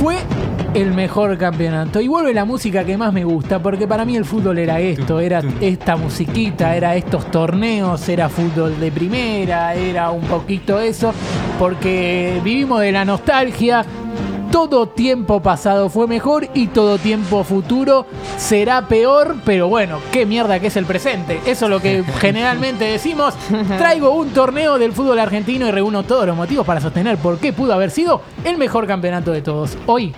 fue el mejor campeonato. Y vuelve la música que más me gusta, porque para mí el fútbol era esto, era esta musiquita, era estos torneos, era fútbol de primera, era un poquito eso, porque vivimos de la nostalgia. Todo tiempo pasado fue mejor y todo tiempo futuro será peor, pero bueno, qué mierda que es el presente. Eso es lo que generalmente decimos. Traigo un torneo del fútbol argentino y reúno todos los motivos para sostener por qué pudo haber sido el mejor campeonato de todos. Hoy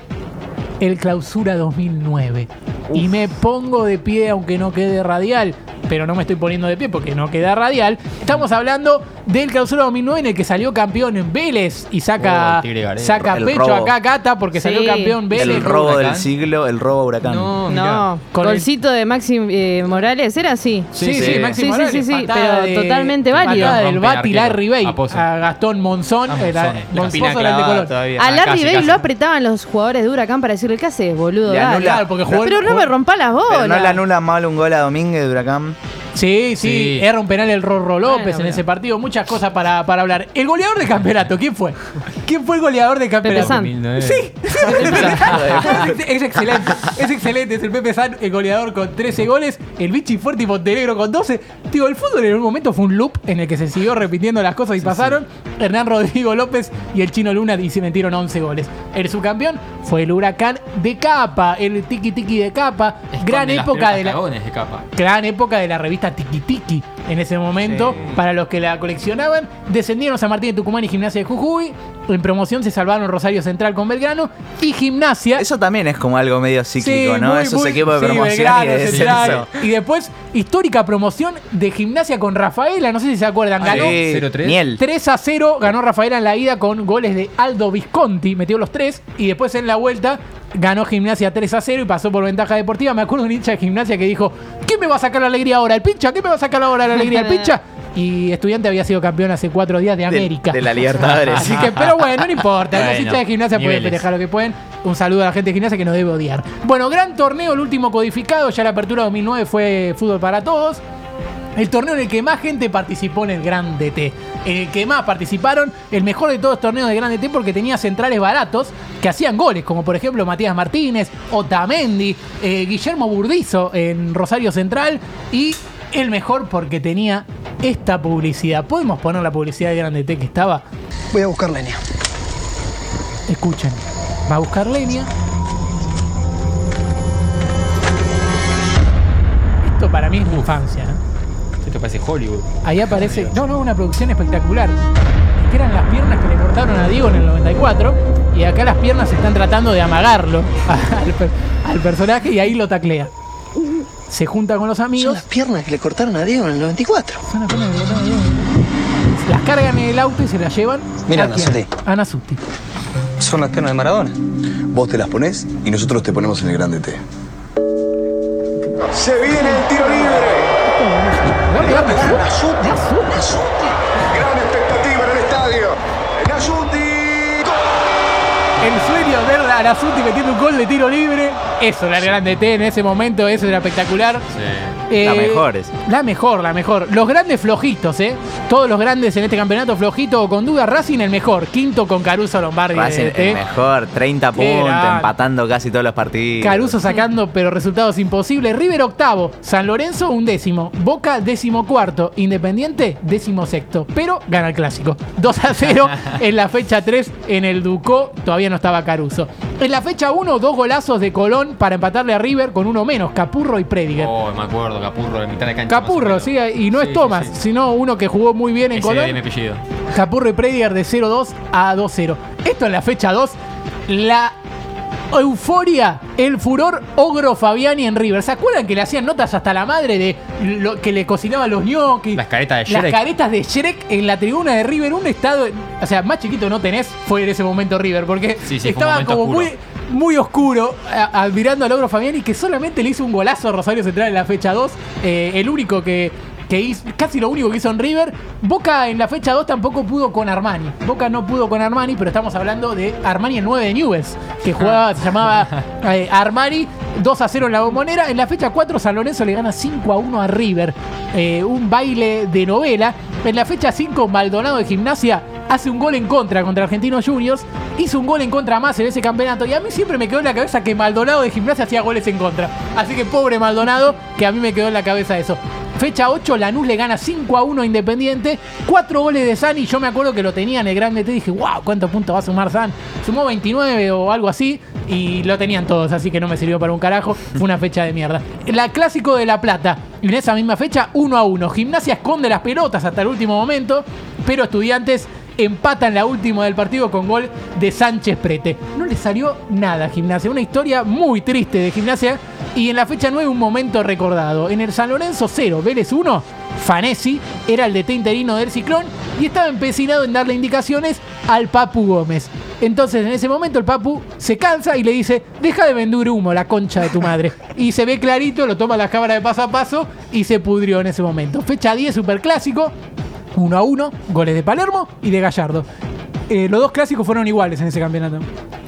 el Clausura 2009. Y me pongo de pie aunque no quede radial, pero no me estoy poniendo de pie porque no queda radial. Estamos hablando del Clausura 2009 en el que salió campeón en Vélez y Oh, saca, Tigre Gareca. saca El pecho robo. acá Cata porque Sí. salió campeón Vélez. El robo del siglo, el robo huracán. No. No, Con el- golcito de Maxi eh, Morales, ¿era así? Sí, sí, Sí. Maxi Sí, sí, Morales, sí, pero de- totalmente válido. Patada del Bati. Larry Bay A Gastón Monzón, A era Monzón, la Monzón espina delante clavada Colón. todavía. A Ah, Larry Bay lo apretaban los jugadores de Huracán para decirle, ¿qué haces, boludo? Le Dale". anula- Claro, porque jugó Pero no me rompa las bolas. No le anula mal un gol a Domínguez de Huracán. Sí, sí, Sí. erra un penal el Rorro López Bueno, en ese partido, muchas cosas para, para hablar. El goleador de campeonato, ¿quién fue? ¿Quién fue el goleador de campeonato? San. 2009. Sí, es, es excelente, es excelente, es el Pepe San, el goleador con 13 goles, el Vichy Fuerte y Montenegro con 12. Digo, el fútbol en un momento fue un loop en el que se siguió repitiendo las cosas y pasaron. Hernán Rodrigo López y el Chino Luna y se metieron 11 goles. El subcampeón fue el Huracán de Capa, el Tiki Tiki de Capa, gran época de la de capa. gran época de la revista Tiki Tiki en ese momento. Para los que la coleccionaban, descendieron San Martín de Tucumán y Gimnasia de Jujuy. En promoción se salvaron Rosario Central con Belgrano y Gimnasia. Eso también es como algo medio cíclico, Sí, ¿no? muy, Esos muy- equipos de sí, promoción y Belgrano, de Central. descenso. Y después, histórica promoción de Gimnasia con Rafaela. No sé si se acuerdan. Ganó Sí, 0-3. Miel. 3 a 0 ganó Rafaela en la ida con goles de Aldo Visconti, metió los tres y después en la vuelta ganó Gimnasia 3 a 0 y pasó por ventaja deportiva. Me acuerdo de un hincha de Gimnasia que dijo, ¿quién me va a sacar la alegría ahora? ¿El pincha? ¿Quién me va a sacar ahora la alegría? ¿El pincha? Y Estudiante había sido campeón hace cuatro días de América. de la Libertadores. Así que, pero bueno, no importa. Los Bueno, hinchas de Gimnasia pueden festejar lo que pueden. Un saludo a la gente de Gimnasia que nos debe odiar. Bueno, gran torneo, el último codificado. Ya la apertura 2009 fue fútbol para todos. El torneo en el que más gente participó en el Gran DT. En el que más participaron, el mejor de todos los torneos de Gran DT porque tenía centrales baratos que hacían goles, como por ejemplo Matías Martínez, Otamendi, eh, Guillermo Burdizo en Rosario Central y el mejor porque tenía esta publicidad. ¿Podemos poner la publicidad de Gran DT que estaba? Voy a buscar leña. Escuchen, va a buscar leña. Esto para mí es mi infancia. ¿no? Esto parece Hollywood. Ahí aparece. No, no, una producción espectacular. Que eran las piernas que le cortaron a Diego en el 94. Y acá las piernas están tratando de amagarlo al, per- al personaje y ahí lo taclea. Se junta con los Son amigos. las piernas que le cortaron a Diego en el 94. Son las piernas que le cortaron a Diego. Las cargan en el auto y se las llevan. Mira, ¿a quién? Nasuti. A Nasuti. Son las piernas de Maradona. Vos te las ponés y nosotros te ponemos en el grande T. Se viene el tiro libre. Gran expectativa en el estadio. Nasuti. El sueño de ver a Nasuti metiendo un gol de tiro libre. Eso era el grande T en ese momento, eso era espectacular. Eh, La mejor es. La mejor, la mejor. Los grandes flojitos, ¿eh? Todos los grandes en este campeonato flojito con duda. Racing el mejor. Quinto con Caruso Lombardi. Racing el mejor, 30 Qué puntos, empatando casi todos los partidos. Caruso sacando, pero resultados imposibles. River octavo, San Lorenzo un décimo, Boca décimo cuarto, Independiente décimo sexto, pero gana el clásico. 2 a 0 en la fecha 3 en el Ducó, todavía no estaba Caruso. En la fecha 1, dos golazos de Colón para empatarle a River con uno menos, Capurro y Prediger. Oh, me acuerdo, Capurro, de mitad de cancha. Capurro, sí, y no Sí, es sí, sí. sino uno que jugó muy bien en Ese Colón. Capurro y Prediger de 0-2 a 2-0. Esto en la fecha 2, la euforia, el furor Ogro Fabiani en River. ¿Se acuerdan que le hacían notas hasta la madre de lo que le cocinaban los ñoquis? Las caretas de Las Shrek. caretas de Shrek en la tribuna de River, un estado, o sea, más chiquito no tenés, fue en ese momento River, porque Sí, sí, estaba como oscuro. muy, muy oscuro, admirando al Ogro Fabiani, que solamente le hizo un golazo a Rosario Central en la fecha 2, eh, el único que, que hizo, casi lo único que hizo en River. Boca en la fecha 2 tampoco pudo con Armani. Boca no pudo con Armani, pero estamos hablando de Armani el 9 de Newells, que jugaba, se llamaba eh, Armani 2 a 0 en la bombonera. En la fecha 4 San Lorenzo le gana 5 a 1 a River. Eh, un baile de novela. En la fecha 5 Maldonado de Gimnasia hace un gol en contra contra Argentinos Juniors, hizo un gol en contra más en ese campeonato y a mí siempre me quedó en la cabeza que Maldonado de gimnasia hacía goles en contra. Así que pobre Maldonado, que a mí me quedó en la cabeza eso. Fecha 8, Lanús le gana 5 a 1 a Independiente. 4 goles de San y yo me acuerdo que lo tenía en el grande T. Dije, wow, ¿cuántos puntos va a sumar San? Sumó 29 o algo así y lo tenían todos, así que no me sirvió para un carajo. Fue una fecha de mierda. La clásico de La Plata. En esa misma fecha, 1 a 1. Gimnasia esconde las pelotas hasta el último momento, pero Estudiantes empata en la última del partido con gol de Sánchez Prete. No le salió nada a Gimnasia. Una historia muy triste de Gimnasia. Y en la fecha 9 un momento recordado. En el San Lorenzo 0, Vélez 1, Fanesi era el DT interino del Ciclón y estaba empecinado en darle indicaciones al Papu Gómez. Entonces en ese momento el Papu se cansa y le dice, deja de vender humo, la concha de tu madre. Y se ve clarito, lo toma las cámaras de paso a paso y se pudrió en ese momento. Fecha 10, superclásico. 1 a 1, goles de Palermo y de Gallardo. Eh, los dos clásicos fueron iguales en ese campeonato.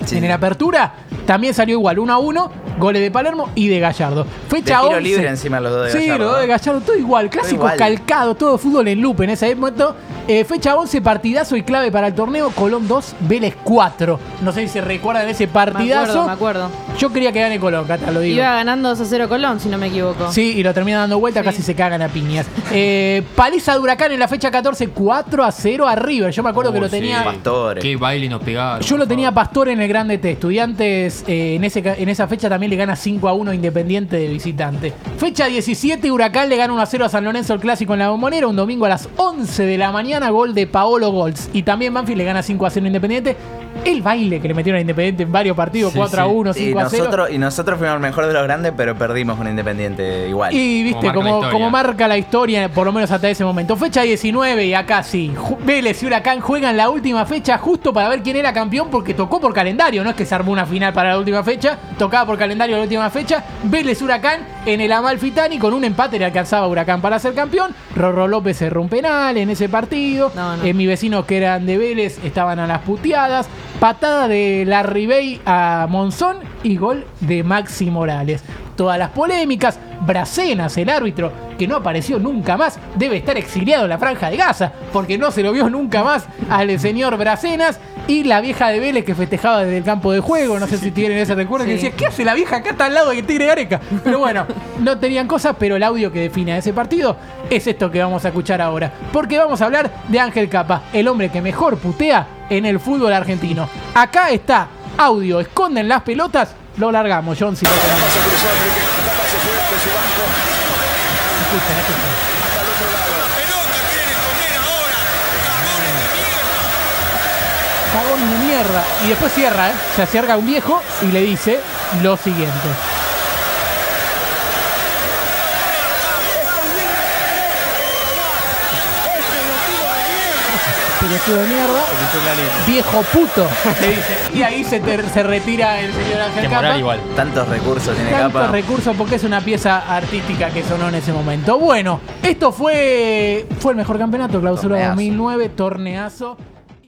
Sí. En el apertura también salió igual, 1 a 1, goles de Palermo y de Gallardo. De Fecha tiro 11. libre encima los dos de Sí, Gallardo, los dos de. Gallardo, todo igual, clásico igual. calcado, todo fútbol en loop en ese momento. Eh, fecha 11, partidazo y clave para el torneo, Colón 2, Vélez 4. No sé si se recuerdan de ese Me partidazo. acuerdo, me acuerdo. Yo quería que gane Colón, Cata, lo digo. Iba ganando 2 a 0 Colón, si no me equivoco. Sí, y lo termina dando vuelta, Sí. casi se cagan a piñas. Eh, paliza de Huracán en la fecha 14, 4 a 0 a River. Yo me acuerdo que lo sí. tenía. Pastores. Qué baile nos pegaron. Yo lo tenía Pastor en el Grande T. Estudiantes eh, en, ese, en esa fecha también le gana 5 a 1 Independiente de visitante. Fecha 17, Huracán le gana 1 a 0 a San Lorenzo el clásico en la bombonera. Un domingo a las 11 de la mañana, gol de Paolo Golds. Y también Banfield le gana 5 a 0 a Independiente. El baile que le metieron a Independiente en varios partidos, Sí, 4 a sí. 1, Y 5 a 0. nosotros, y nosotros fuimos el mejor de los grandes, pero perdimos con Independiente igual. Y viste, Como marca la como, historia. como marca la historia, por lo menos hasta ese momento. Fecha 19 y acá sí. Vélez y Huracán juegan la última fecha justo para ver quién era campeón porque tocó por calendario. No es que se armó una final para la última fecha, tocaba por calendario la última fecha. Vélez Huracán en el Amalfitani con un empate le alcanzaba a Huracán para ser campeón. Rorro López cerró un penal en ese partido. No, no. Eh, mis vecinos que eran de Vélez estaban a las puteadas. Patada de la Ribey a Monzón y gol de Maxi Morales. Todas las polémicas, Bracenas, el árbitro, que no apareció nunca más, debe estar exiliado en la franja de Gaza, porque no se lo vio nunca más al señor Bracenas. Y la vieja de Vélez que festejaba desde el campo de juego, no sé si tienen ese recuerdo, que decía, ¿qué hace la vieja acá está al lado de Tigre Gareca? Pero bueno, no tenían cosas, pero el audio que define a ese partido es esto que vamos a escuchar ahora. Porque vamos a hablar de Ángel Capa, el hombre que mejor putea en el fútbol argentino. Acá está, audio, esconden las pelotas, lo largamos, John, si lo tenemos. Escuchen, de mierda. Y después cierra, ¿eh? Se acerca un viejo y le dice lo siguiente. Pelotudo de mierda. Viejo puto, le dice. Y ahí se, ter- se retira el señor Ángel Que Capa. moral igual. Tantos recursos tiene Tantos capa. recursos porque es una pieza artística que sonó en ese momento. Bueno, esto fue, fue el mejor campeonato, clausura Torneazo. 2009, torneazo.